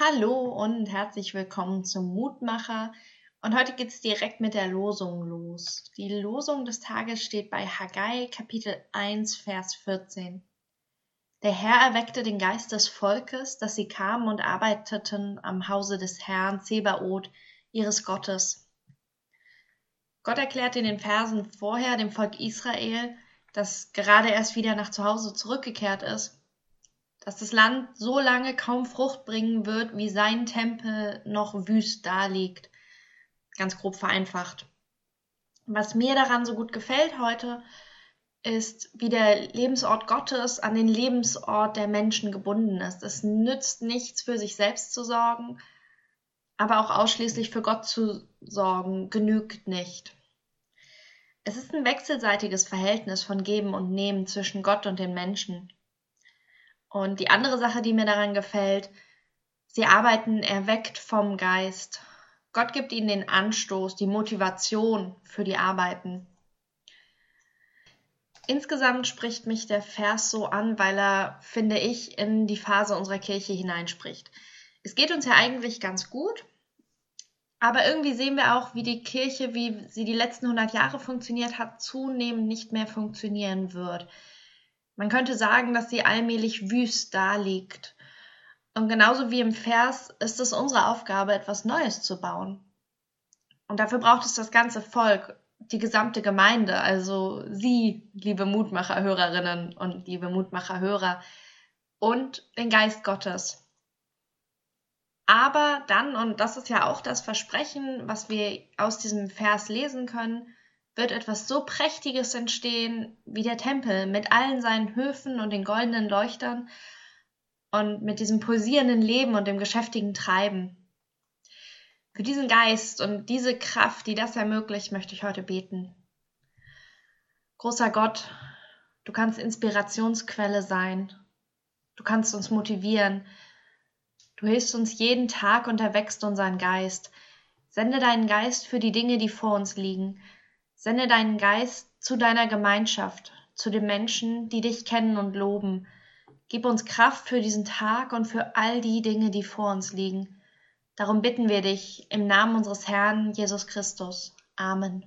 Hallo und herzlich willkommen zum Mutmacher. Und heute geht es direkt mit der Losung los. Die Losung des Tages steht bei Haggai Kapitel 1, Vers 14. Der Herr erweckte den Geist des Volkes, dass sie kamen und arbeiteten am Hause des Herrn Zebaoth, ihres Gottes. Gott erklärt in den Versen vorher dem Volk Israel, das gerade erst wieder nach zu Hause zurückgekehrt ist, dass das Land so lange kaum Frucht bringen wird, wie sein Tempel noch wüst daliegt. Ganz grob vereinfacht. Was mir daran so gut gefällt heute, ist, wie der Lebensort Gottes an den Lebensort der Menschen gebunden ist. Es nützt nichts, für sich selbst zu sorgen, aber auch ausschließlich für Gott zu sorgen, genügt nicht. Es ist ein wechselseitiges Verhältnis von Geben und Nehmen zwischen Gott und den Menschen. Und die andere Sache, die mir daran gefällt, sie arbeiten erweckt vom Geist. Gott gibt ihnen den Anstoß, die Motivation für die Arbeiten. Insgesamt spricht mich der Vers so an, weil er, finde ich, in die Phase unserer Kirche hineinspricht. Es geht uns ja eigentlich ganz gut, aber irgendwie sehen wir auch, wie die Kirche, wie sie die letzten 100 Jahre funktioniert hat, zunehmend nicht mehr funktionieren wird. Man könnte sagen, dass sie allmählich wüst daliegt. Und genauso wie im Vers ist es unsere Aufgabe, etwas Neues zu bauen. Und dafür braucht es das ganze Volk, die gesamte Gemeinde, also Sie, liebe Mutmacherhörerinnen und liebe Mutmacherhörer, und den Geist Gottes. Aber dann, und das ist ja auch das Versprechen, was wir aus diesem Vers lesen können, wird etwas so Prächtiges entstehen wie der Tempel mit allen seinen Höfen und den goldenen Leuchtern und mit diesem pulsierenden Leben und dem geschäftigen Treiben. Für diesen Geist und diese Kraft, die das ermöglicht, möchte ich heute beten. Großer Gott, du kannst Inspirationsquelle sein. Du kannst uns motivieren. Du hilfst uns jeden Tag und erwächst unseren Geist. Sende deinen Geist für die Dinge, die vor uns liegen. Sende deinen Geist zu deiner Gemeinschaft, zu den Menschen, die dich kennen und loben. Gib uns Kraft für diesen Tag und für all die Dinge, die vor uns liegen. Darum bitten wir dich im Namen unseres Herrn Jesus Christus. Amen.